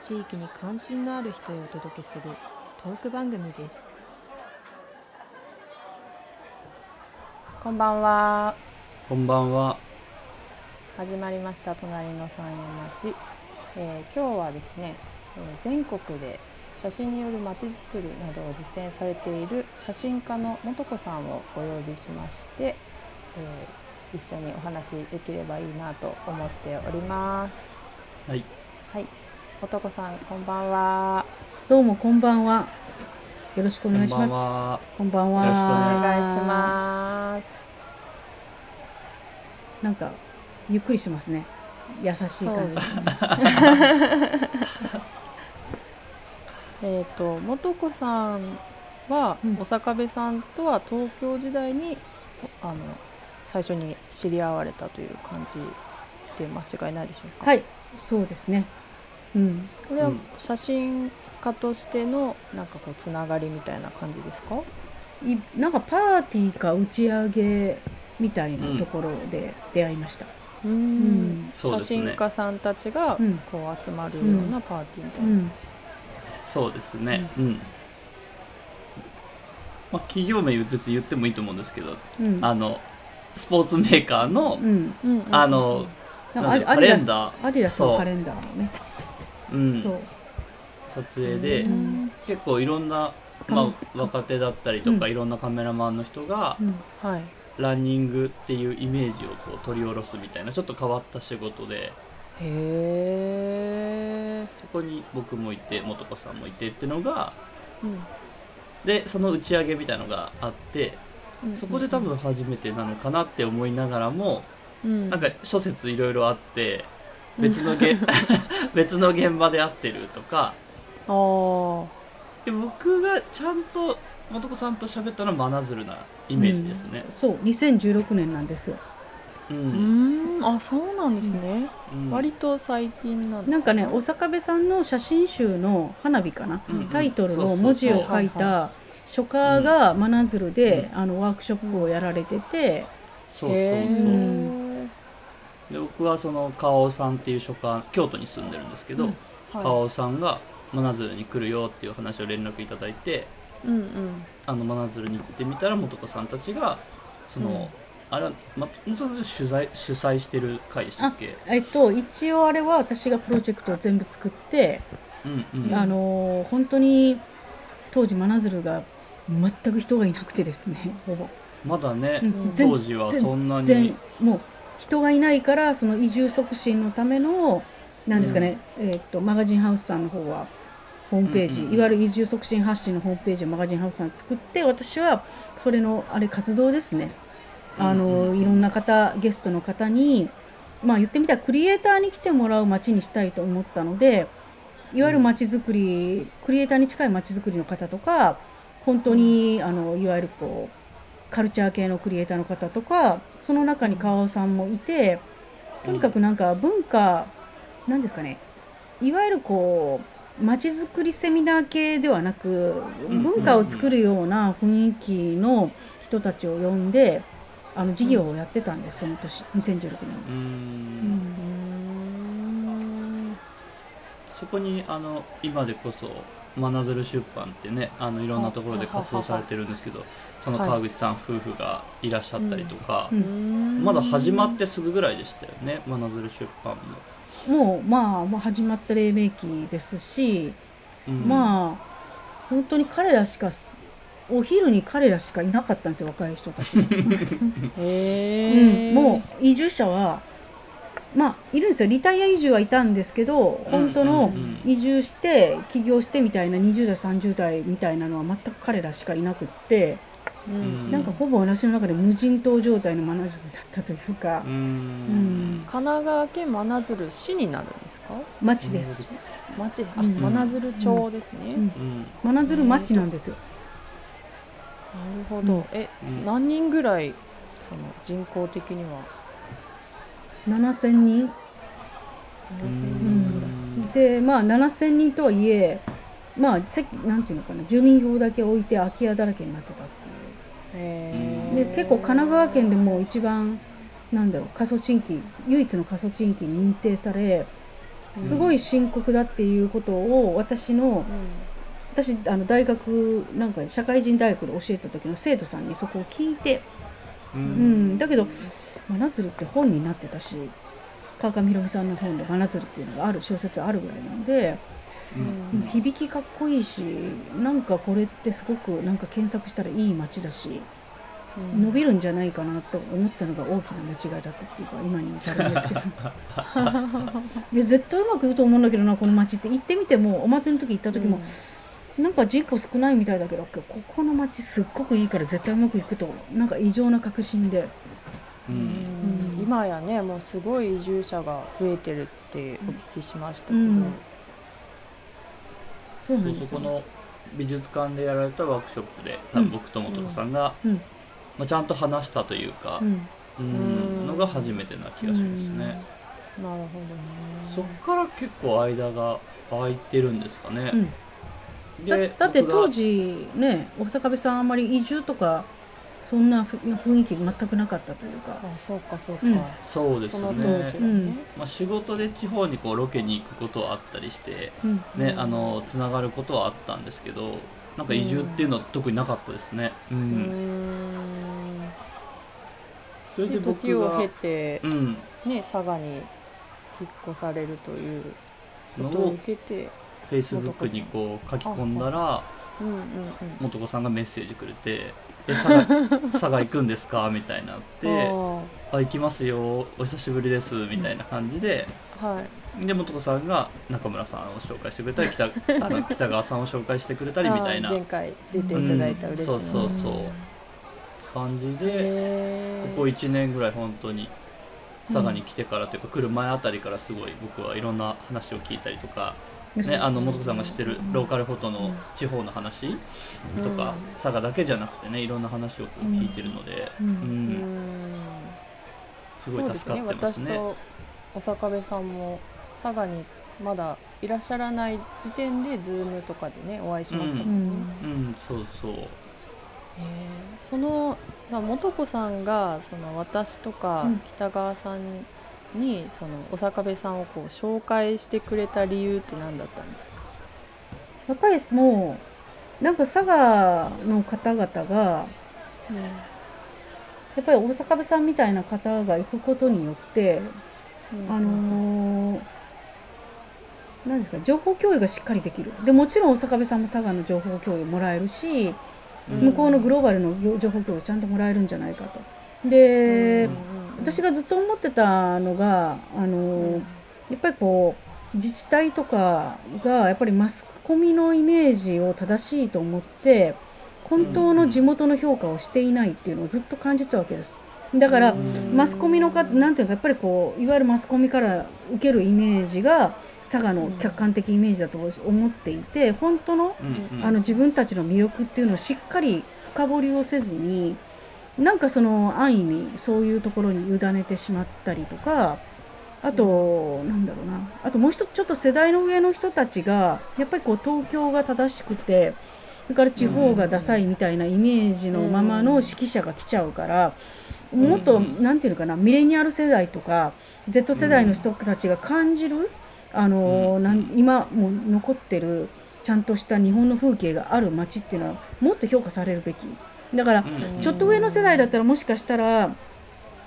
地域に関心のある人へお届けするトーク番組です。こんばんは。こんばんは。始まりました隣の山陰町、えー今日はですね、えー全国で写真によるまちづくりなどを実践されている写真家の素子さんをお呼びしまして、えー一緒にお話できればいいなと思っております。はい。はい素子さんこんばんはどうもこんばんは。よろしくお願いします。は。こんばんは。よろしくおお願いしますなんかゆっくりしてますね。優しい感じ。えっと素子さんは、うん小坂部さんとは東京時代にあの最初に知り合われたという感じで間違いないでしょうか？はい、そうですね。うん。これはうん写真家としてのなんかこうつながりみたいな感じですか？いなんかパーティーか打ち上げみたいなところで出会いました。うんうですね写真家さんたちがうんこう集まるようなパーティーみたいな。うん。そうですね。うん。まあ企業名別に言ってもいいと思うんですけど、うん。あのスポーツメーカーの、うん。うんうんうんあのなんなんだかアディダスカレンダーアディダスそうのカレンダーのね。うんそう。撮影で、うん結構いろんなまあ若手だったりとか、うんいろんなカメラマンの人が、うん。はい。ランニングっていうイメージをこう取り下ろすみたいなちょっと変わった仕事でへえ。そこに僕もいて素子さんもいてってのがうんでその打ち上げみたいのがあってそこで多分初めてなのかなって思いながらも、うんなんか諸説いろいろあって別のげ、別の現場で会ってるとか。で僕がちゃんと素子さんと喋ったのは真鶴なイメージですね。そう。2016年なんですよ。うん。うーん。あそうなんですね、うん。割と最近なんだ。なんかね、小坂部さんの写真集の花火かな。うんタイトルの文字を書いた書家が真鶴で、うあのワークショップをやられてて、そうそうそうで僕はその川尾さんっていう書家京都に住んでるんですけど、うん川は尾さんが真鶴に来るよっていう話を連絡いただいてい、うんうん。あの真鶴に行ってみたら素子さんたちがその、うん。あれはま元々取材主催してる会でしたっけ？えっと、一応あれは私がプロジェクトを全部作って、うんうん。あのー本当に当時真鶴が全く人がいなくてですねほぼ、まだね、うん。全当時はそんな全にもう人がいないからその移住促進のためのなんですかね、えっとマガジンハウスさんの方はホームページ、うんうんうん。いわゆる移住促進発信のホームページをマガジンハウスさん作って私はそれのあれ活動ですね。あの、うんうん。いろんな方ゲストの方にまあ言ってみたらクリエイターに来てもらう街にしたいと思ったのでいわゆる街づくり、クリエイターに近い街づくりの方とか本当に、あのいわゆるこうカルチャー系のクリエイターの方とかその中に川尾さんもいてとにかくなんか文化なんですかねいわゆるこう街づくりセミナー系ではなくうん文化を作るような雰囲気の人たちを呼んであの事業をやってたんですその年2016年うん。そこにあの今でこそ真鶴出版ってねあのいろんなところで活動されてるんですけどその川口さん夫婦がいらっしゃったりとか、ううん。まだ始まってすぐぐらいでしたよね真鶴出版も。もうまあもう始まった黎明期ですし、うん。まあ本当に彼らしかすお昼に彼らしかいなかったんですよ若い人たちえ、うん、もう移住者はまあいるんですよ。リタイア移住はいたんですけど本当の移住して起業してみたいな20代30代みたいなのは全く彼らしかいなくって、ううん。なんかほぼ私の中で無人島状態のマナジだったというか。う、ん。ん。神奈川県真鶴市になるんですか？町です。町。あうん真鶴町ですね、うん。うん。真鶴町なんですよ。なるほど、うん。えうん。何人ぐらいその人口的には？7000人。7000人。ぐらい、でまあ7000人とはいえまあせなんていうのかな住民票だけ置いて空き家だらけになってたっていう。で結構神奈川県でも一番なんだろう過疎地域唯一の過疎地域に認定されすごい深刻だっていうことを私の私あの大学なんか社会人大学で教えた時の生徒さんにそこを聞いて、ううんん、だけど「真鶴」って本になってたし川上宏美さんの本で「真鶴」っていうのがある小説あるぐらいなので、うん。響きかっこいいしなんかこれってすごくなんか検索したらいい街だし。うん。伸びるんじゃないかなと思ったのが大きな間違いだったっていうか今に至るんですけど。いや絶対うまくいくと思うんだけどなこの町って。行ってみてもお祭りの時行った時も、なんか人口少ないみたいだけどここの町すっごくいいから絶対うまくいくとなんか異常な確信でううんんうん今やねもうすごい移住者が増えてるってお聞きしましたけど、うん。そうなそそこの美術館でやられたワークショップで多分僕ともとこさんが、うん。まあ、ちゃんと話したというかう、ん。うんのが初めてな気がしますね、なるほどね。そっから結構間が空いてるんですかね、うん。だだって当時ね大阪部さんあんまり移住とかそんなふ雰囲気全くなかったというか。あそうかそうか、うん。そうですそのよね当時はね、まあ、仕事で地方にこうロケに行くことはあったりしてうん。ね、うんあのつながることはあったんですけどなんか移住っていうのは特になかったですね。うん。うーん。それでで僕が時を経てう、ん。ね、佐賀に引っ越されるというこのとをを受けて、Facebook にこう書き込んだらうんうんうん、元子さんがメッセージくれて「え佐賀 佐賀行くんですか?」みたいになって「あ行きますよ。お久しぶりです」みたいな感じで。はい。で元子さんが中村さんを紹介してくれたり北あの 北川さんを紹介してくれたりみたいな。前回出ていただいた嬉しい。な、うんそうそうそう。感じでここ1年ぐらい本当に佐賀に来てからというか来る前あたりからすごい僕はいろんな話を聞いたりとか、ね、あの元子さんが知ってるローカルフォトの地方の話とかうん。佐賀だけじゃなくてねいろんな話をこう聞いてるので、うん。うん。うん。すごい助かってますね。そうですね。私と小坂部さんも佐賀にまだいらっしゃらない時点でズームとかでねお会いしましたもうん。ね、ん。うん、そうそう。えーその、まあ、素子さんがその私とかうん。北川さんにその小坂部さんをこう紹介してくれた理由って何だったんですか？やっぱりもうなんか佐賀の方々がやっぱり大阪部さんみたいな方が行くことによって、うん。あのーなんですか情報共有がしっかりできる。でもちろん大阪部さんも佐賀の情報共有もらえるし、うん。向こうのグローバルの情報共有ちゃんともらえるんじゃないかと。で、うん私がずっと思ってたのがあのーやっぱりこう自治体とかがやっぱりマスコミのイメージを正しいと思って本当の地元の評価をしていないっていうのをずっと感じたわけです。だからうん。マスコミのかなんていうかやっぱりこういわゆるマスコミから受けるイメージが佐賀の客観的イメージだと思っていて本当のあの自分たちの魅力っていうのをしっかり深掘りをせずになんかその安易にそういうところに委ねてしまったりとかあと、なんだろうな。あともう一つちょっと世代の上の人たちがやっぱりこう東京が正しくてそれから地方がダサいみたいなイメージのままの指揮者が来ちゃうから、もっと、うんなんていうのかなミレニアル世代とか Z 世代の人たちが感じる、あの今も残ってるちゃんとした日本の風景がある街っていうのはもっと評価されるべきだからうん。ちょっと上の世代だったらもしかしたら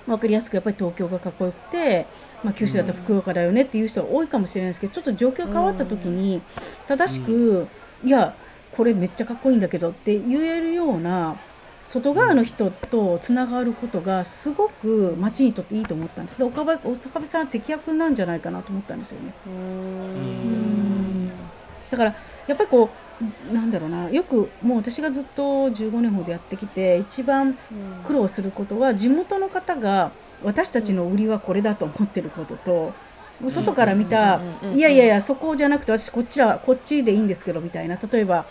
分かりやすくやっぱり東京がかっこよくて、まあ、九州だったら福岡だよねっていう人は多いかもしれないですけどちょっと状況変わった時に正しく、いやこれめっちゃかっこいいんだけどって言えるような外側の人とつながることがすごく町にとっていいと思ったんです。で岡部部さんは適役なんじゃないかなと思ったんですよね。だからやっぱりこうなんだろうな。よくもう私がずっと15年ほどやってきて一番苦労することは地元の方が私たちの売りはこれだと思ってることと、外から見た、いやいやいやそこじゃなくて私こっちはこっちでいいんですけどみたいな例えば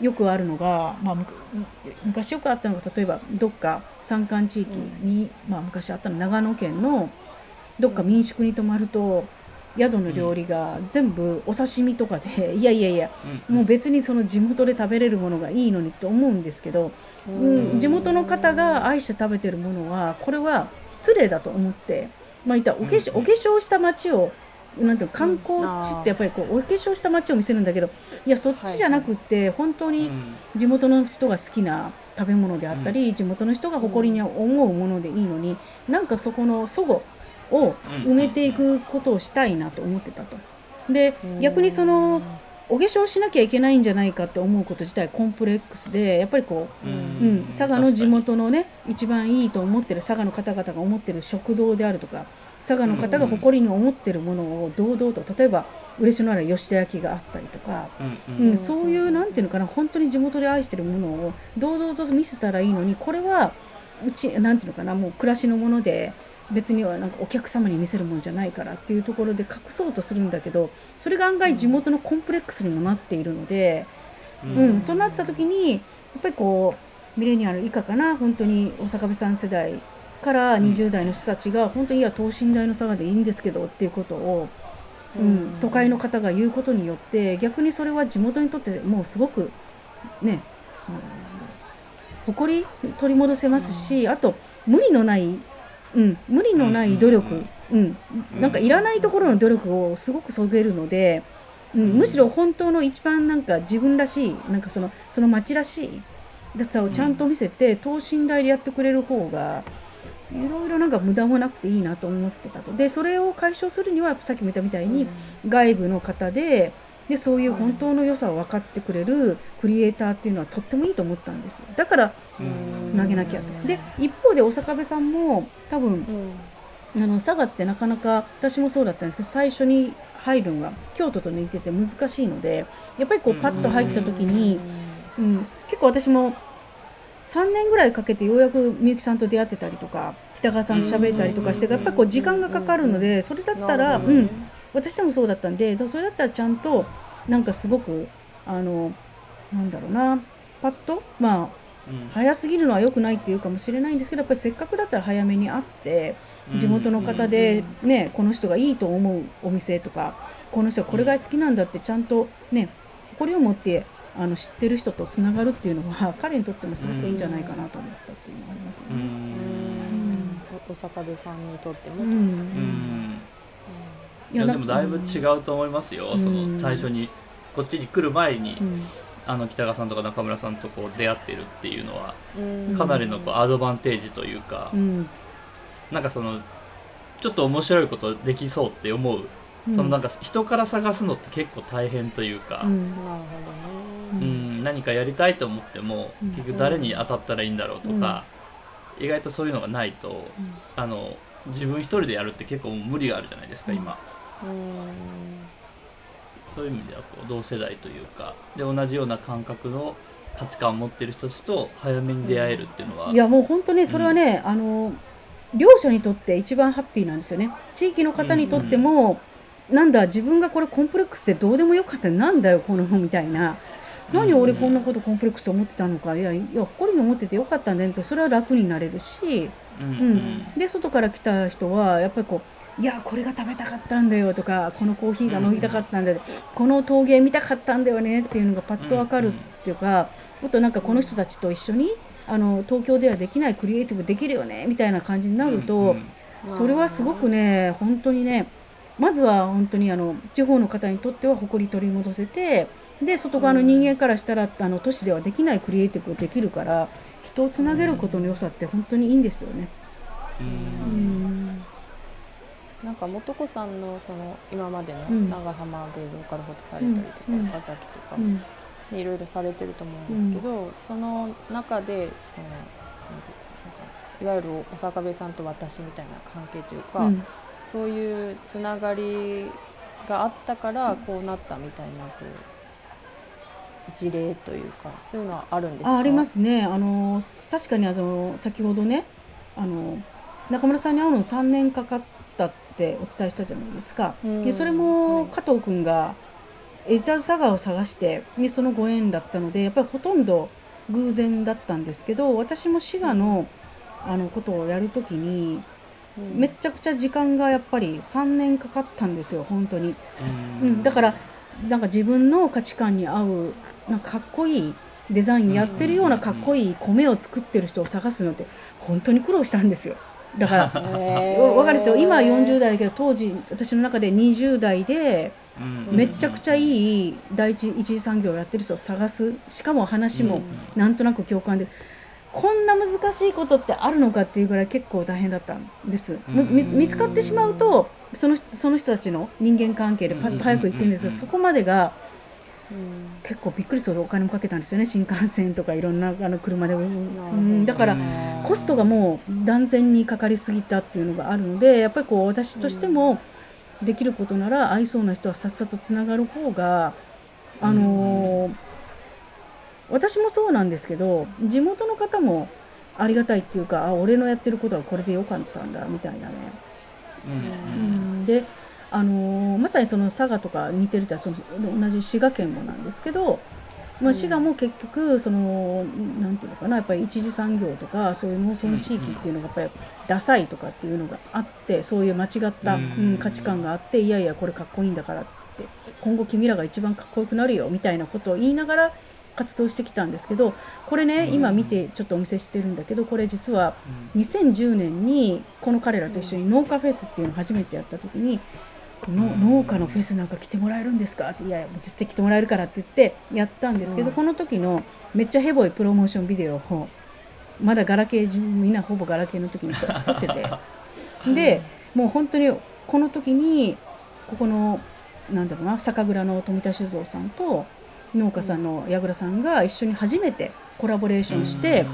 よくあるのが、まあ、昔よくあったのが例えばどっか山間地域に、まあ、昔あったの長野県のどっか民宿に泊まると宿の料理が全部お刺身とかで、いやいやいや、もう別にその地元で食べれるものがいいのにと思うんですけど、うん、地元の方が愛して食べてるものはこれは失礼だと思って、まあ、いったお化粧お化粧した街をなんていう観光地ってやっぱりこうお化粧した街を見せるんだけどいやそっちじゃなくって本当に地元の人が好きな食べ物であったり、地元の人が誇りに思うものでいいのになんかそこの齟齬を埋めていくことをしたいなと思ってたと。で逆にそのお化粧しなきゃいけないんじゃないかって思うこと自体コンプレックスでやっぱりこう、うん、佐賀の地元のね一番いいと思ってる佐賀の方々が思ってる食堂であるとか佐賀の方が誇りに思ってるものを堂々と例えば嬉野原吉田焼があったりとか、うん、うん、そういうなんていうのかな本当に地元で愛してるものを堂々と見せたらいいのにこれはうちなんていうのかなもう暮らしのもので別にはなんかお客様に見せるもんじゃないからっていうところで隠そうとするんだけどそれが案外地元のコンプレックスにもなっているので、うん、うん、となった時にやっぱりこうミレニアル以下かな本当に大阪部さん世代から20代の人たちが本当にいや等身大の差がでいいんですけどっていうことを、うん、都会の方が言うことによって逆にそれは地元にとってもうすごくね、うん、誇り取り戻せますし、あと無理のないうん、無理のない努力、うん、なんかいらないところの努力をすごくそげるので、うん、むしろ本当の一番なんか自分らしいなんかそのその町らしいさをちゃんと見せて、等身大でやってくれる方がいろいろなんか無駄もなくていいなと思ってたと。でそれを解消するにはさっきも言ったみたいに、外部の方ででそういう本当の良さを分かってくれるクリエイターっていうのはとってもいいと思ったんです。だからつなげなきゃと。で一方で大阪部さんも多分、あの佐賀ってなかなか私もそうだったんですけど最初に入るのが京都と似てて難しいのでやっぱりこうパッと入った時に、うん、結構私も3年ぐらいかけてようやくみゆきさんと出会ってたりとか北川さんと喋ったりとかしてやっぱりこう時間がかかるのでそれだったら、うん、私でもそうだったんでそれだったらちゃんとなんかすごくあのなんだろうなパッとまあ早すぎるのは良くないっていうかもしれないんですけどやっぱりせっかくだったら早めに会って地元の方で、ね、この人がいいと思うお店とかこの人はこれが好きなんだってちゃんとね誇りを持ってあの知ってる人とつながるっていうのは彼にとってもすごくいいんじゃないかなと思ったっていうのがありますね。お坂部さんにとっても、うんいやでもだいぶ違うと思いますよ、その最初にこっちに来る前に、あの北川さんとか中村さんとこう出会ってるっていうのは、かなりのこうアドバンテージというか、うん、なんかそのちょっと面白いことできそうって思う、うん、そのなんか人から探すのって結構大変というか、うん、なるほどね、うん、何かやりたいと思っても、結局誰に当たったらいいんだろうとか、意外とそういうのがないと、あの自分一人でやるって結構無理があるじゃないですか今。そういう意味ではこう同世代というかで同じような感覚の価値観を持ってる人たちと早めに出会えるっていうのは、いやもう本当ねそれはね、うん、あの両者にとって一番ハッピーなんですよね。地域の方にとっても、うん、なんだ自分がこれコンプレックスでどうでもよかったなんだよこのみたいな。何俺こんなことコンプレックスと思ってたのか。いやいや誇りに思っててよかったんだよってそれは楽になれるし、うん、うん、で外から来た人はやっぱりこういやこれが食べたかったんだよとかこのコーヒーが飲みたかったんだよ、この陶芸見たかったんだよねっていうのがパッと分かるっていうか、あとなんかこの人たちと一緒にあの東京ではできないクリエイティブできるよねみたいな感じになると、それはすごくね本当にねまずは本当にあの地方の方にとっては誇り取り戻せてで外側の人間からしたら、あの都市ではできないクリエイティブができるから人をつなげることの良さって本当にいいんですよね。うんなんか素子さんのその今までの長浜でローカルフォトされたりとか、うん、岡崎とか、うん、いろいろされてると思うんですけど、うん、その中でそのなんていうかいわゆるお坂部さんと私みたいな関係というか、うん、そういうつながりがあったからこうなったみたいなこう事例というかそういうのはあるんですか？あありますね。あの確かにあの先ほどねあの中村さんに会うの3年かかっったってお伝えしたじゃないですか。うんでそれもはい加藤君がエジャ佐賀を探してでそのご縁だったのでやっぱりほとんど偶然だったんですけど私も滋賀のあのことをやるときにうんめっちゃくちゃ時間がやっぱり3年かかったんですよ本当に。ううん、だからなんか自分の価値観に合うなんかかっこいいデザインやってるようなかっこいい米を作ってる人を探すのって本当に苦労したんですよ。だからわわかるでしょ？今は40代だけど当時私の中で20代でうん。めっちゃくちゃいい第一一次産業をやってる人を探すしかも話もなんとなく共感でこんな難しいことってあるのかっていうぐらい結構大変だったんです。見つかってしまうとその人その人たちの人間関係でパッと早く行くんですけどそこまでがうん。結構びっくりするお金もかけたんですよね。新幹線とかいろんなあの車で、うん、だからコストがもう断然にかかりすぎたっていうのがあるのでやっぱりこう私としてもできることなら合いそうな人はさっさとつながる方があのー私もそうなんですけど地元の方もありがたいっていうかあ俺のやってることはこれでよかったんだみたいなね。うん。うん。であのーまさにその佐賀とか似てるとはその同じ滋賀県もなんですけど、まあ、滋賀も結局そのなんていうのかなやっぱり一次産業とかそういう農村地域っていうのがやっぱりダサいとかっていうのがあってそういう間違った、うん。うん価値観があっていやいやこれかっこいいんだからって今後君らが一番かっこよくなるよみたいなことを言いながら活動してきたんですけどこれねうん。今見てちょっとお見せしてるんだけどこれ実は2010年にこの彼らと一緒に農家フェスっていうのを初めてやった時にの農家のフェスなんか来てもらえるんですか？っていやいや絶対来てもらえるからって言ってやったんですけど、うん。この時のめっちゃヘボいプロモーションビデオをまだガラケーみんなほぼガラケーの時に 撮ってて。でもう本当にこの時にここのなんだろうな酒蔵の富田酒造さんと農家さんの矢倉さんが一緒に初めてコラボレーションして、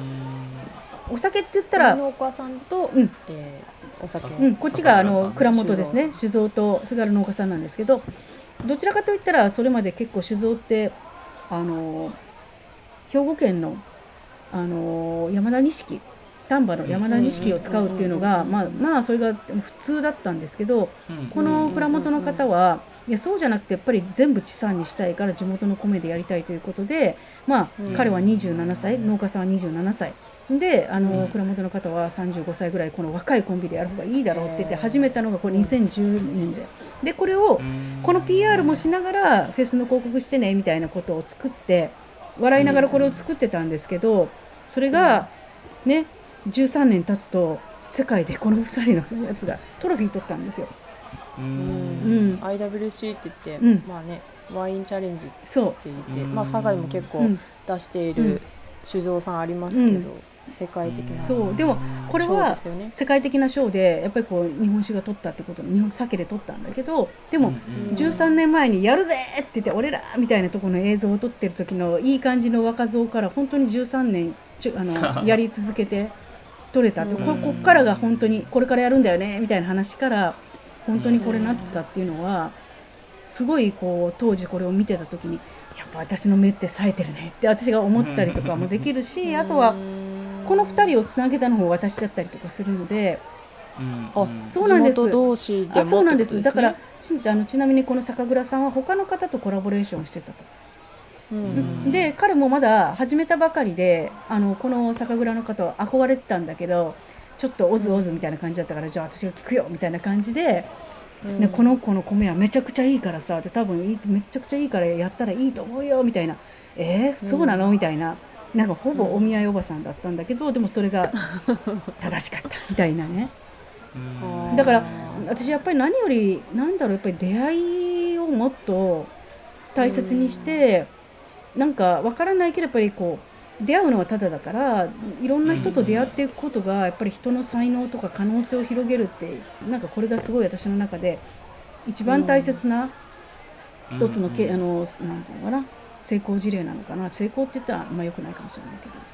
お酒って言ったら農家さんと、うん。えーお酒、うん、こっちがあの蔵元ですね。酒造と菅原農家さんなんですけどどちらかといったらそれまで結構酒造ってあの兵庫県のあの山田錦丹波の山田錦を使うっていうのがうんまあまあそれが普通だったんですけどうんこの蔵元の方はいやそうじゃなくてやっぱり全部地産にしたいから地元の米でやりたいということでまあうん彼は27歳農家さんは27歳であの、うん。蔵元の方は35歳ぐらいこの若いコンビでやる方がいいだろうって言って始めたのがこれ2010年で。でこれをうん。この PR もしながらフェスの広告してねみたいなことを作って笑いながらこれを作ってたんですけどそれがね13年経つと世界でこの2人のやつがトロフィー取ったんですよ。ううん。うん IWC って言って、うん。まあねワインチャレンジってそ言って、う。ん。まあ佐賀にも結う、構うん。出していうるん。酒造さんありますけど、うん世界的なそうでもこれ賞は。世界的な賞でやっぱりこう日本酒が取ったってこと日本酒で取ったんだけどでも、13年前に「やるぜ!」って言って「俺ら!」みたいなところの映像を撮ってる時のいい感じの若造から本当に13年ちょあの やり続けて撮れたってこうんこっからが本当にこれからやるんだよねみたいな話から本当にこれなったっていうのはすごいこう当時これを見てた時にぱ私の目って冴えてるね。って私が思ったりとかもできるしあとはこの2人をつなげたのも私だったりとかするので。あそうなんです。地元同士でもあそうなんでってことす。だからちあのちなみにこの酒蔵さんは他の方とコラボレーションしてたと、うんうん。で彼もまだ始めたばかりであのこの酒蔵の方は憧れてたんだけどちょっとオズオズみたいな感じだったから、じゃあ私が聞くよみたいな感じで、うん。ね、この子の米はめちゃくちゃいいからさで多分いいめちゃくちゃいいからやったらいいと思うよみたいな。えー、そうなの、うん。みたいな。なんかほぼお見合いおばさんだったんだけど、でもそれが 正しかったみたいなね。うん。だから私やっぱり何よりなんだろうやっぱり出会いをもっと大切にして、なんかわからないけどやっぱりこう出会うのはただだからいろんな人と出会っていくことがやっぱり人の才能とか可能性を広げるってなんかこれがすごい私の中で一番大切な一つのけ、あのなんていうのかな成功事例なのかな。成功って言ったらあんま良くないかもしれないけど。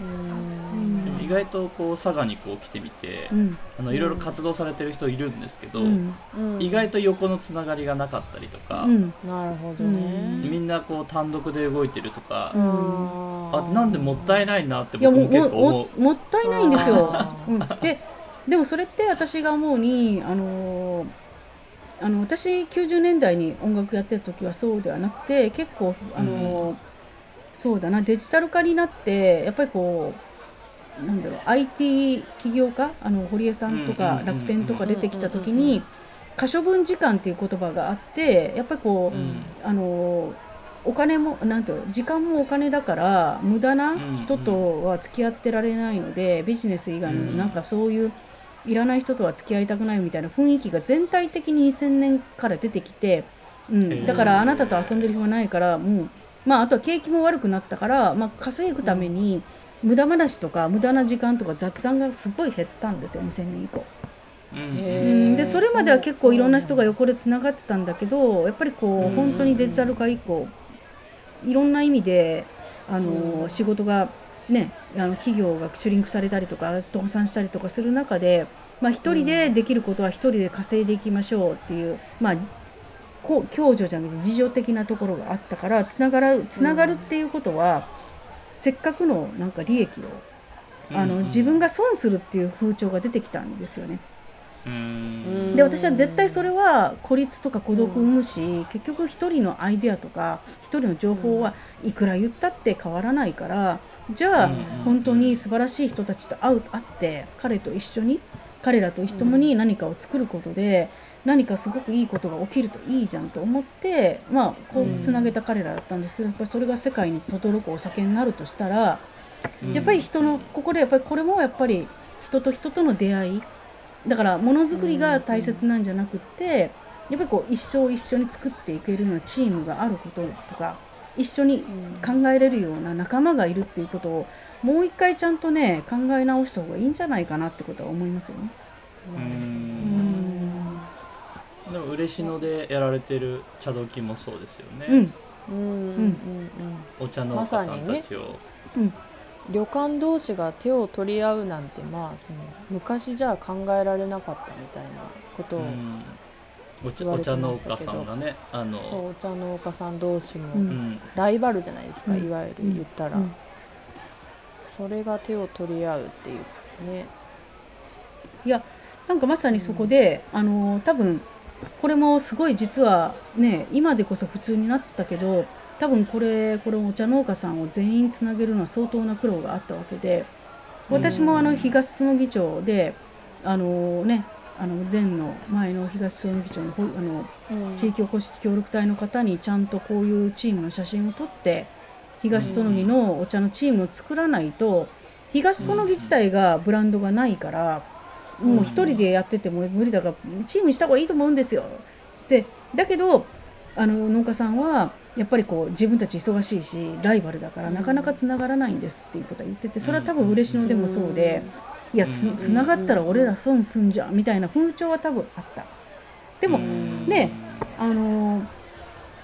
うん。うん意外とこう佐賀にこう来てみて、うん。あのいろいろ活動されてる人いるんですけど、うん。うん。意外と横のつながりがなかったりとか、うん。なるほどね、みんなこう単独で動いてるとか、うん。あなんでもったいないなって僕も結構思う。ももったいないんですよ。ででもそれって私が思うにあのあの私90年代に音楽やってた時はそうではなくて結構あの、うんそうだな。デジタル化になってやっぱりこうなんだろう IT 起業家あの堀江さんとうんかうん楽天とか出てきた時に可処分時間っていう言葉があってやっぱりこう、うん。あのお金もなんていうの時間もお金だから無駄な人とは付き合ってられないので、ビジネス以外うん。になんかそういういらない人とは付き合いたくないみたいな雰囲気が全体的に2000年から出てきて、うへん、ー。だからあなたと遊んでる暇ないからもう、まあ、あとは景気も悪くなったから、まあ、稼ぐために無駄話とか無駄な時間とか雑談がすごい減ったんですよ2000年以降。うん。でそれまでは結構いろんな人が横でつながってたんだけどやっぱりこう本当にデジタル化以降いろんな意味であの、うん。仕事がねあの企業がシュリンクされたりとか倒産したりとかする中で、まあ、一人でできることは一人で稼いでいきましょうっていう、まあこう共助じゃなくて事情的なところがあったからつながるつながるっていうことは、せっかくのなんか利益をあの、うん。自分が損するっていう風潮が出てきたんですよね。うん。で私は絶対それは孤立とか孤独を生むし、結局一人のアイデアとか一人の情報はいくら言ったって変わらないからじゃあうん本当に素晴らしい人たちと会う会って彼と一緒に彼らと一緒に何かを作ることで何かすごくいいことが起きるといいじゃんと思ってまあこうつなげた彼らだったんですけどやっぱりそれが世界に轟くお酒になるとしたらやっぱり人のここでやっぱりこれもやっぱり人と人との出会い。だからものづくりが大切なんじゃなくってやっぱりこう一生一緒に作っていけるようなチームがあることとか一緒に考えれるような仲間がいるっていうことをもう一回ちゃんとね考え直した方がいいんじゃないかなってことは思いますよね。ううんんでも嬉野でやられてる茶時もそうですよね、うん。うんうんうん。お茶農家さんたちを、うん。旅館同士が手を取り合うなんてまあその昔じゃ考えられなかったみたいなことを、うん。お茶言われてお茶農ましたけど。家さんがねあのそうお茶農家さん同士もライバルじゃないですか、うん。いわゆる言ったら、うん。それが手を取り合うっていうね。いやなんかまさにそこで、あの多分これもすごい実はね今でこそ普通になったけど多分これこれお茶農家さんを全員つなげるのは相当な苦労があったわけで私もあの東園議長であのねあの前の前の東園議長のほあの地域おこし協力隊の方にちゃんとこういうチームの写真を撮って東園木のお茶のチームを作らないと東園木自体がブランドがないからもう一人でやってても無理だからチームにした方がいいと思うんですよ。ってだけどあの農家さんはやっぱりこう自分たち忙しいしライバルだからなかなかつながらないんですっていうことは言っててそれは多分嬉野でもそうで。いやつうん。つながったら俺ら損すんじゃんみたいな風潮は多分あった。でもうん。ねあのー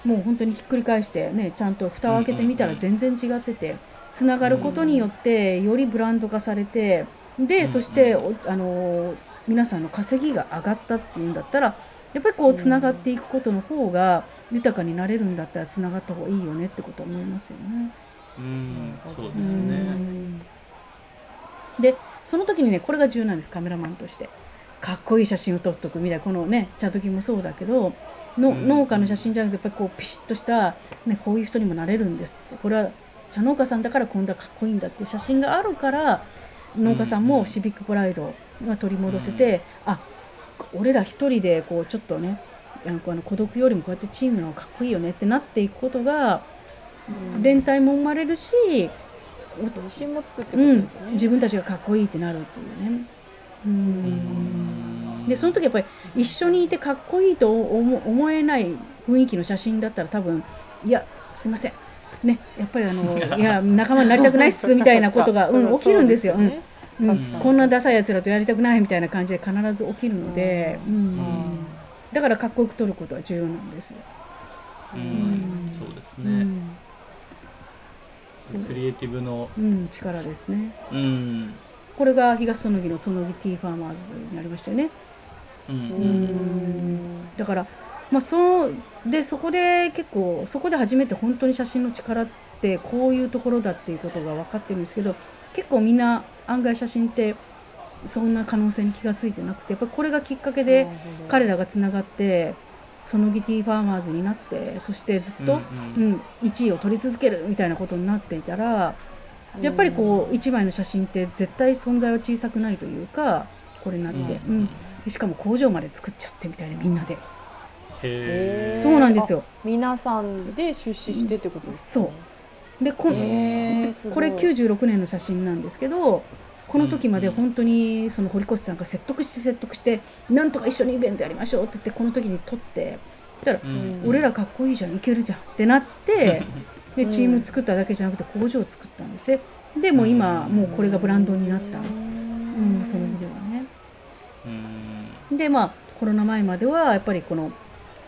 もう本当にひっくり返してねちゃんと蓋を開けてみたら全然違っててつながることによってよりブランド化されてでそしておあのー皆さんの稼ぎが上がったっていうんだったらやっぱりこうつながっていくことの方が豊かになれるんだったらつながった方がいいよねってことは思いますよね。うん。そうですうねん。でその時にねこれが重要なんですカメラマンとして。かっこいい写真を撮っとくみたいなこのね茶時もそうだけどの、うん。農家の写真じゃなくてやっぱりこうピシッとした、ね、こういう人にもなれるんですって。これは茶農家さんだから今度はかっこいいんだって写真があるから農家さんもシビックプライドが取り戻せて、あ俺ら一人でこうちょっとねあのこの孤独よりもこうやってチームの方がかっこいいよねってなっていくことが連帯も生まれるし、自信もつくってこうんとですね、自分たちがかっこいいってなるっていうね。うんうん。でその時やっぱり一緒にいてかっこいいと思思えない雰囲気の写真だったら多分いやすいませんねやっぱりあのいや仲間になりたくないっすみたいなことが、うん、起きるんですよ。うん。うん。確かに。こんなダサいやつらとやりたくないみたいな感じで必ず起きるので、ううん。だからかっこよく撮ることは重要なんです。うんうん。そうですうね、クリエイティブのうん、力ですね。うん。これが東園木の園木ティーファーマーズになりましたよね。ううんん。だから、まあ、そのでそこで結構そこで初めて本当に写真の力ってこういうところだっていうことが分かってるんですけど結構みんな案外写真ってそんな可能性に気がついてなくてやっぱりこれがきっかけで彼らがつながってそのぎ Tea Farmers になってそしてずっと、うんうん1位を取り続けるみたいなことになっていたらやっぱりこう1枚の写真って絶対存在は小さくないというかこれになって、うんうんしかも工場まで作っちゃってみたいなみんなで、そうなんですよ。皆さんで出資してってことですか、でこ,、へーすごい。これ96年の写真なんですけどこの時まで本当にその堀越さんが説得して説得してなんとか一緒にイベントやりましょうって言ってこの時に撮ってだから、うん。俺らかっこいいじゃんいけるじゃんってなってでチーム作っただけじゃなくて工場を作ったんですねでもう今もうこれがブランドになった、うん、そのビデオはね。うん。でまあコロナ前まではやっぱりこの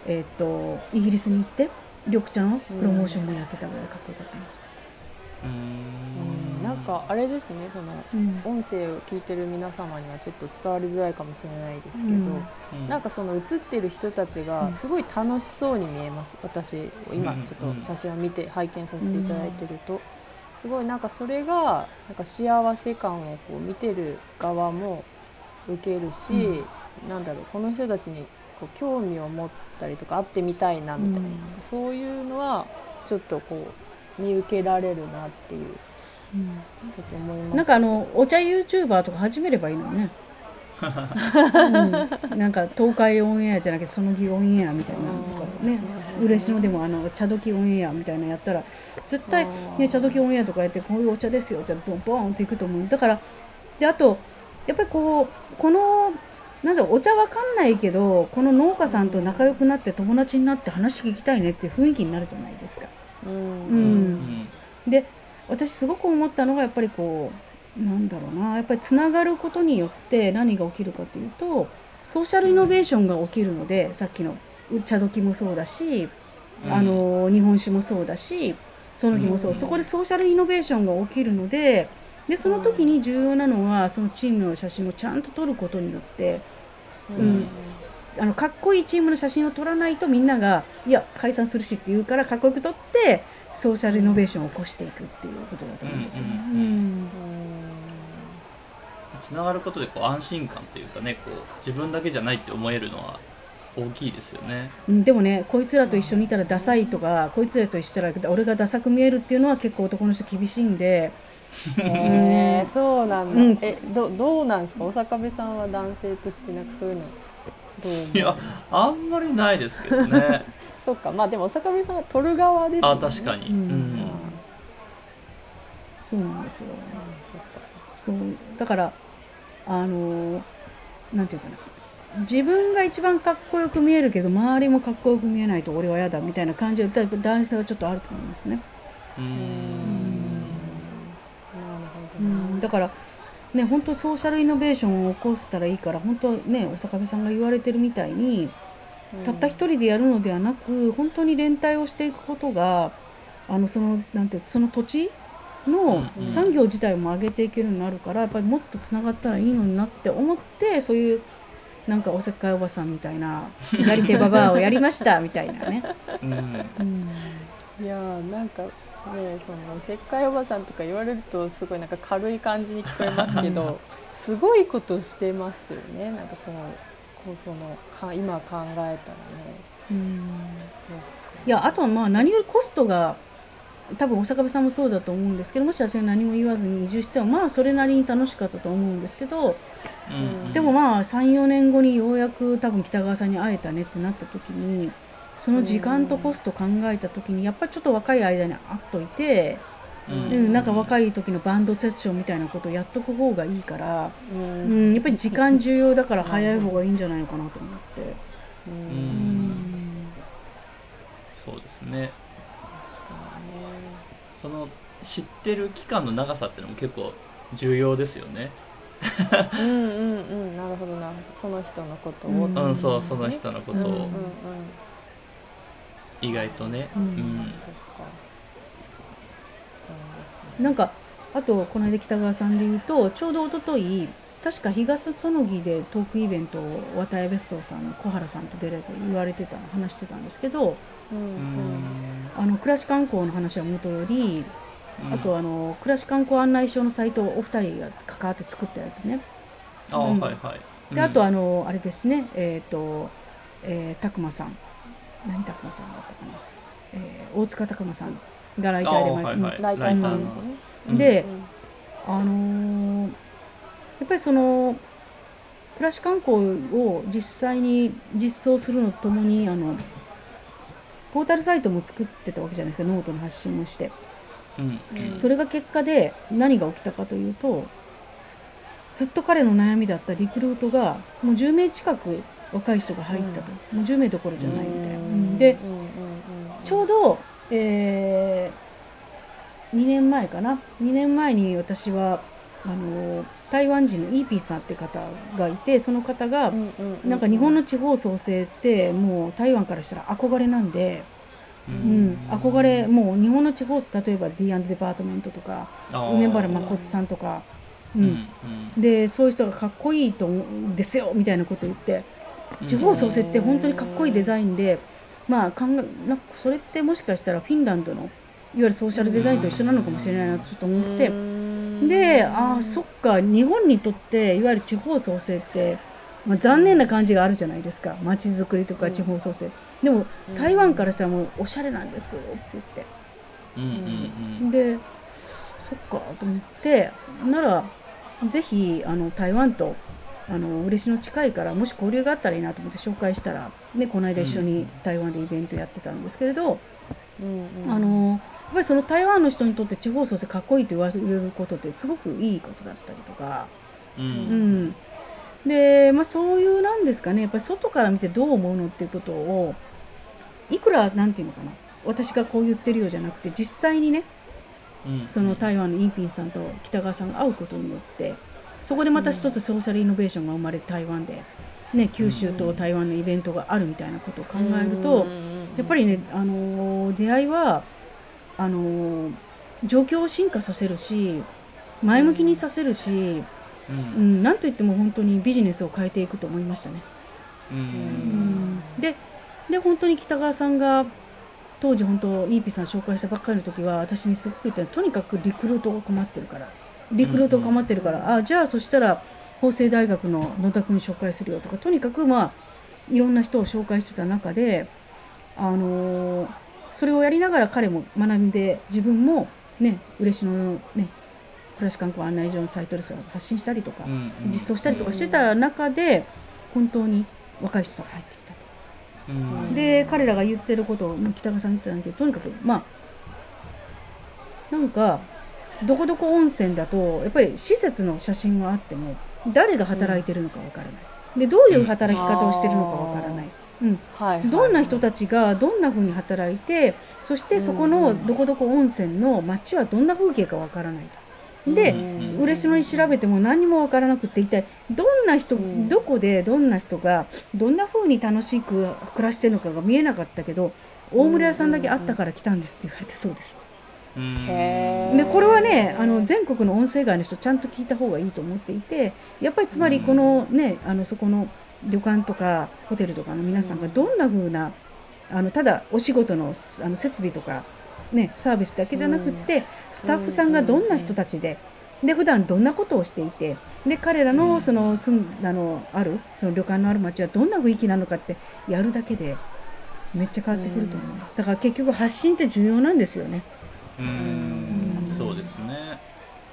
えーっとイギリスに行って緑茶のプロモーションもやってたぐらいかっこよかったんです、ううん。んなんかあれですねそのうん。音声を聞いてる皆様にはちょっと伝わりづらいかもしれないですけど、うん。なんかその映ってる人たちうん。がすごい楽しそうに見えます。私今うん。ちょっと写真を見て拝見させていただいてると、すごいなんかそれがなんか幸せ感をこう見てる側も受けるし、うん。なんだろうこの人たちにこう興味を持ったりとか会ってみたいなみたいな、うん。そういうのはちょっとこう見受けられるなっていう。ちょっと思います。なんかあのお茶 YouTuber とか始めればいいのにね、うん、なんか東海オンエアじゃなくてその日オンエアみたいななんかね。嬉野でもあの茶時オンエアみたいなのやったら絶対ね茶時オンエアとかやってこういうお茶ですよ。じゃあボンボンっていくと思う。だからであとやっぱりこうこのなんだろうお茶わかんないけどこの農家さんと仲良くなって友達になって話聞きたいねっていう雰囲気になるじゃないですか。うん。ううん。んで私すごく思ったのがやっぱりこうなんだろうな。やっぱりつながることによって何が起きるかというとソーシャルイノベーションが起きるので、さっきの茶時もそうだし、あの日本酒もそうだしその日もそう、うん。そこでソーシャルイノベーションが起きるのででその時に重要なのはそのチームの写真をちゃんと撮ることによって、うんあのかっこいいチームの写真を撮らないとみんながいや解散するしって言うからかっこよく撮ってソーシャルイノベーションを起こしていくっていうことだと思うんですよね。うんうんうんつながることでこう安心感というかねこう自分だけじゃないって思えるのは大きいですよね。うんでもねこいつらと一緒にいたらダサいとかこいつらと一緒にいたら俺がダサく見えるっていうのは結構男の人厳しいんでへえそうなんだ、うん。えどどうなんですか？お坂部さんは男性としてなんかそういうのどういやあんまりないですけどね。そっか。まあでもお坂部さんは取る側ですよね。あ確かに。うん。うん。そうなんですよ。そっかそう。だからあのなんていうかな。自分が一番かっこよく見えるけど周りもかっこよく見えないと俺は嫌だみたいな感じで男性はちょっとあると思いますね。ううんだからね本当ソーシャルイノベーションを起こしたらいいから本当ねお坂部さんが言われてるみたいにたった一人でやるのではなく本当に連帯をしていくことがあのそのなんてその土地のうん産業自体も上げていけるようになるからやっぱりもっとつながったらいいのになって思ってそういうなんかおせっかいおばさんみたいな 左手ババアをやりましたみたいなね。うん。うん。いやーなんかねその石灰おばさんとか言われるとすごいなんか軽い感じに聞こえますけど すごいことしてますよね。なんかそのこうそのか今考えたらね。うん。いやあとはまあ何よりコストが多分大阪部さんもそうだと思うんですけどもし私が何も言わずに移住してもまあそれなりに楽しかったと思うんですけどうん。でもまあ34年後にようやく多分北川さんに会えたねってなった時にその時間とコスト考えた時にやっぱりちょっと若い間に会っといて、ううんん、なんか若い時のバンドセッションみたいなことをやっとく方がいいから、ううんん、やっぱり時間重要だから早い方がいいんじゃないのかなと思って。ううん。うんそうですね。確かその知ってる期間の長さっていうのも結構重要ですよね。うんうんうん。なるほどな。るほどその人のことをうんうん、そうそのね人のことを。うんうんうん意外とね。ううん。ん。そっかそうですね。なんかあとこの間北川さんで言うとちょうど一昨日確か東園木でトークイベントを渡辺別荘さんの小原さんと出れて言われてた話してたんですけどうん。ううんんあの暮らし観光の話は元よりあとあの暮らし観光案内所のサイトをお二人が関わって作ったやつね。ああ、うん。はいはい。であとはあのあれですね。えっ、と、えー、さん何拓磨さんだったかな、えー大塚拓磨さんがライターであーはいはい。ライターさんですよね。うんでうん。あのーやっぱりその暮らし観光を実際に実装するのとともにあのポータルサイトも作ってたわけじゃないですか。ノートの発信もして。うん。うん。それが結果で何が起きたかというとずっと彼の悩みだったリクルートがもう10名近く若い人が入ったと、もう10名どころじゃないみたいな、うん。でうん。うん。うん。ちょうど、え2年前かな。2年前に私はあの台湾人のイーピーさんって方がいてその方が、うんうんうんなんか日本の地方創生ってもう台湾からしたら憧れなんで、ううん。ん、憧れもう日本の地方例えば D& デパートメントとか梅原誠さんとか、ううんん。でそういう人がかっこいいと思うんですよみたいなこと言って。うん地方創生って本当にかっこいいデザインで、まあ考えなんかそれってもしかしたらフィンランドのいわゆるソーシャルデザインと一緒なのかもしれないなとちょっと思って。でああそっか日本にとっていわゆる地方創生って、まあ、残念な感じがあるじゃないですか。街づくりとか地方創生、でも台湾からしたらもうおしゃれなんですって言って。でそっかと思って。ならぜひあの台湾とあの嬉野近いからもし交流があったらいいなと思って紹介したら、ね、この間一緒に台湾でイベントやってたんですけれど、うんうん。あのやっぱりその台湾の人にとって地方創生かっこいいと言われることってすごくいいことだったりとか、ううん。ん、で、まあ、そういうなんですかねやっぱり外から見てどう思うのっていうことをいくらなんていうのかな私がこう言ってるようじゃなくて実際にねうん。その台湾のインピンさんと北川さんが会うことによってそこでまた一つソーシャルイノベーションが生まれて台湾で、ね、九州と台湾のイベントがあるみたいなことを考えると、やっぱりね、あのー出会いはあのー状況を進化させるし前向きにさせるし、ううんん、なんといっても本当にビジネスを変えていくと思いましたね。ううん。ん、でで本当に北川さんが当時本当イーピーさん紹介したばっかりの時は私にすごく言ったのとにかくリクルートが困ってるからリクルートが困ってるから、あじゃあそしたら法政大学の野田君紹介するよとかとにかくまあいろんな人を紹介してた中で、あのーそれをやりながら彼も学んで自分もね嬉野のね暮らし観光案内所のサイトで発信したりとか、うん実装したりとかしてた中で本当に若い人が入ってきたと。うん。で彼らが言ってることをまあ北川さん言ってたんだけどとにかくまあなんかどこどこ温泉だとやっぱり施設の写真はあっても誰が働いてるのかわからない。でどういう働き方をしてるのかわからない、うん、はいはいどんな人たちがどんな風に働いてそしてそこのどこどこ温泉の街はどんな風景かわからないと。で、うん嬉野に調べても何にもわからなくって一体どんな人、うん。どこでどんな人がどんな風に楽しく暮らしてるのかが見えなかったけど大村屋さんだけあったから来たんですって言われたそうです。でこれはねあの全国の音声街の人ちゃんと聞いた方がいいと思っていてやっぱりつまりこのねあのそこの旅館とかホテルとかの皆さんがどんな風なあのただお仕事のあの設備とか、ね、サービスだけじゃなくって、スタッフさんがどんな人たちで。で普段どんなことをしていてで彼らうん。のその住んだのあるその旅館のある町はどんな雰囲気なのかってやるだけでめっちゃ変わってくると思う、うん。だから結局発信って重要なんですよね。うん。うんそうですね。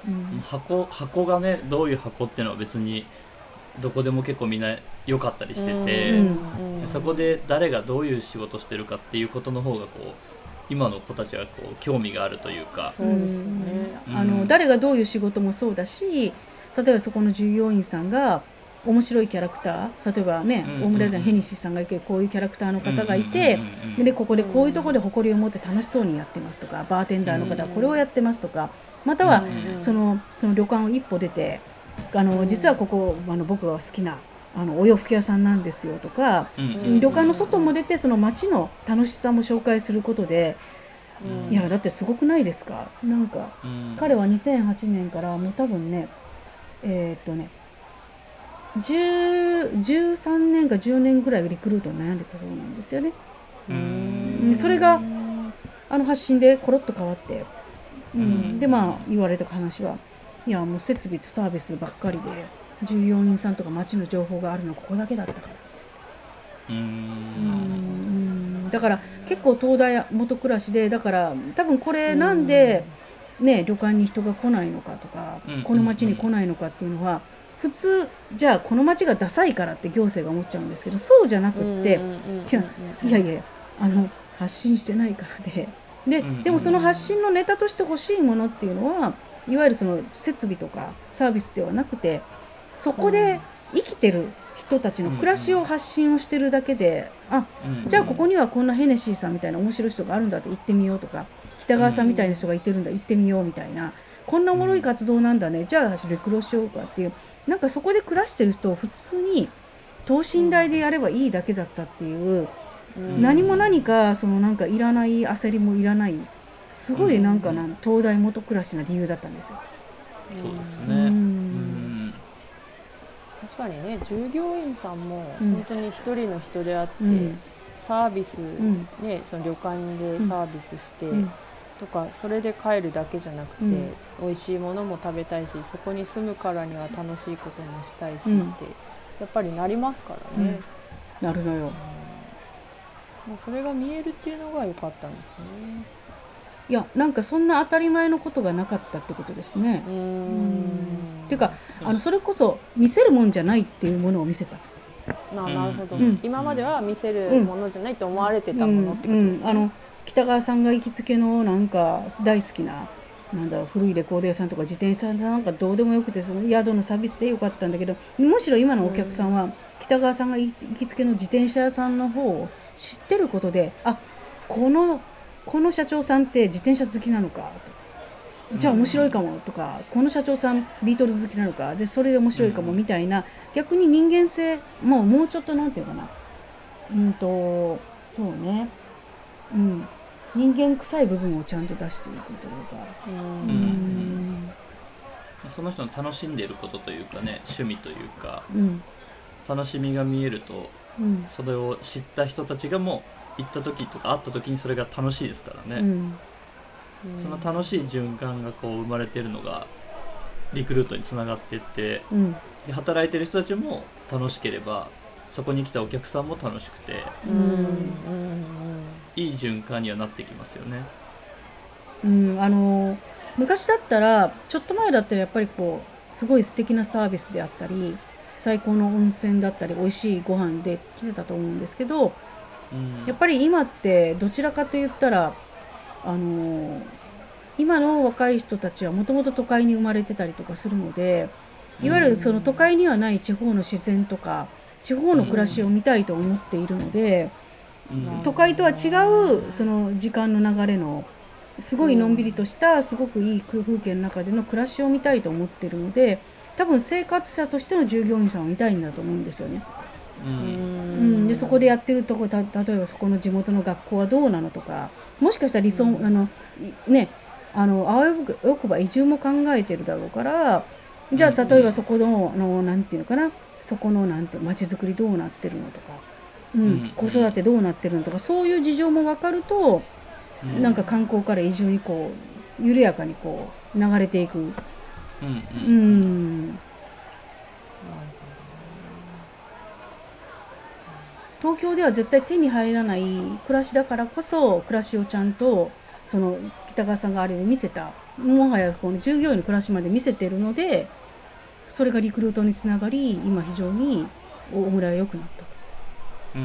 うん。箱箱がねどういう箱っていうのは別にどこでも結構みんな良かったりしてて、うん。うんそこで誰がどういう仕事してるかっていうことの方がこう今の子たちはこう興味があるというか。そうですよね。うん。あのうん誰がどういう仕事もそうだし例えばそこの従業員さんが面白いキャラクター？例えばね、うん大村屋さんヘニシさんがいてこういうキャラクターの方がいて、でここでこういうところで誇りを持って楽しそうにやってますとかバーテンダーの方はこれをやってますとかまたはうんそのその旅館を一歩出てあのうん。実はここあの僕が好きなあのお洋服屋さんなんですよとか、旅館の外も出てその街の楽しさも紹介することで、うん。いやだってすごくないですか？なんかうん。彼は2008年からもう多分ねえーっとね10 13年か10年ぐらいリクルートに悩んでたそうなんですよね。ううん。んそれがあの発信でコロッと変わって、うん。うん。でまあ言われた話はいやもう設備とサービスばっかりで従業員さんとか町の情報があるのここだけだったから。うーうん。んだから結構東大元暮らしでだから多分これなんで、ね、旅館に人が来ないのかとか、うん。この町に来ないのかっていうのは普通じゃあこの町がダサいからって行政が思っちゃうんですけどそうじゃなくって、いやいやいやあの発信してないからでで,、でもその発信のネタとして欲しいものっていうのはいわゆるその設備とかサービスではなくてそこで生きてる人たちの暮らしを発信をしてるだけで、あうん。じゃあここにはこんなヘネシーさんみたいな面白い人があるんだって行ってみようとか北川さんみたいな人がいてるんだ行ってみようみたいなこんなおもろい活動なんだね。じゃあ私レクロしようかっていう。なんかそこで暮らしてる人を普通に等身大でやればいいだけだったっていう、何も何かそのなんかいらない焦りもいらない。すごいなんかな、東大元暮らしな理由だったんですよ。そうですうね。うん。ん。確かにね従業員さんもうん。本当に一人の人であって、うん。サービス、ん。ねその旅館でサービスして、うんとかそれで帰るだけじゃなくて、うん。美味しいものも食べたいしそこに住むからには楽しいこともしたいしって、うん。やっぱりなりますからね、なるのよ。もうそれが見えるっていうのが良かったんですね。いやなんかそんな当たり前のことがなかったってことですね。うーん。てかあのそれこそ見せるもんじゃないっていうものを見せた。ななるほど、うん。今までは見せるものじゃないと思われてたものってことですね。うん。あの北川さんが行きつけのなんか大好きななんだろう古いレコード屋さんとか自転車屋さんなんかどうでもよくてその宿のサービスでよかったんだけどむしろ今のお客さんは北川さんが行きつけの自転車屋さんの方を知ってることであこのこの社長さんって自転車好きなのかとじゃあ面白いかもとか、この社長さんビートルズ好きなのかでそれで面白いかもみたいな、逆に人間性もうもうちょっとなんていうかな。うんとそうねうん。人間臭い部分をちゃんと出していくというか。ううん。んその人の楽しんでいることというかね趣味というか。うん。楽しみが見えるとうん。それを知った人たちがもう行った時とか会った時にそれが楽しいですからね、うん。その楽しい循環がこう生まれてるのがリクルートにつながっていってうん。で働いてる人たちも楽しければそこに来たお客さんも楽しくてうん。うんいい循環にはなってきますよね。うん。あの昔だったらちょっと前だったらやっぱりこうすごい素敵なサービスであったり最高の温泉だったり美味しいご飯で来てたと思うんですけどうん。やっぱり今ってどちらかと言ったらあの今の若い人たちはもともと都会に生まれてたりとかするのでいわゆるその都会にはない地方の自然とか地方の暮らしを見たいと思っているのでうん。都会とは違うその時間の流れのすごいのんびりとしたすごくいい風景の中での暮らしを見たいと思ってるので多分生活者としての従業員さんを見たいんだと思うんですよね。ううん。うん、でそこでやってるとこた例えばそこの地元の学校はどうなのとかもしかしたら理想、うん。あのいねあのあわよくば移住も考えてるだろうからじゃあうん。例えばそこのあのなんていうのかなそこのなんて街づくりどうなってるのとか、うんうん子育てどうなってるのとかそういう事情も分かると、うん。なんか観光から移住にこう緩やかにこう流れていく。うんううん。ん東京では絶対手に入らない暮らしだからこそ暮らしをちゃんとその北川さんがあれを見せたもはやこの従業員の暮らしまで見せてるのでそれがリクルートにつながり今非常に大村は良くなったと。うん。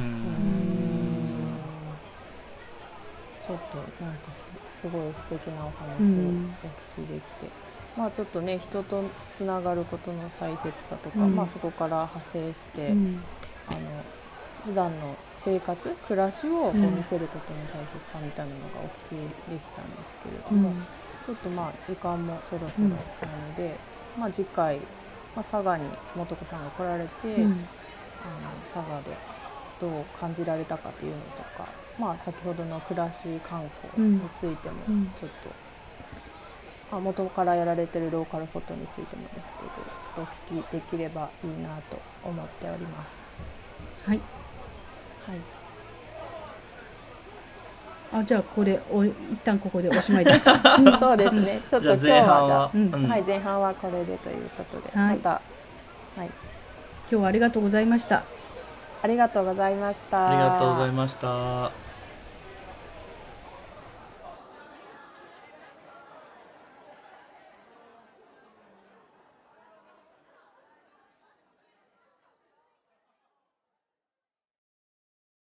ちょっとなんかすすごい素敵なお話をうん。お聞きできて、まあちょっとね人とつながることの大切さとか、うん。まあそこから派生して、うん。あの普段の生活暮らしをこううん見せることの大切さみたいなのがお聞きできたんですけれども、うん。ちょっとまあ時間もそろそろなので、まあ次回、まあ、佐賀に素子さんが来られて、うん。あの佐賀でどう感じられたかというのとか、まあ、先ほどの暮らし観光についてもうん。ちょっと、まあ、元からやられてるローカルフォトについてもですけどちょっとお聞きできればいいなと思っております。はい。はいあじゃあこれお一旦ここでおしまいで そうですね。ちょっと今日じゃあ前半はは、じゃあじゃあ、うんはい前半はこれでということで、はいまたはい、今日はありがとうございました。ありがとうございました。ありがとうございました。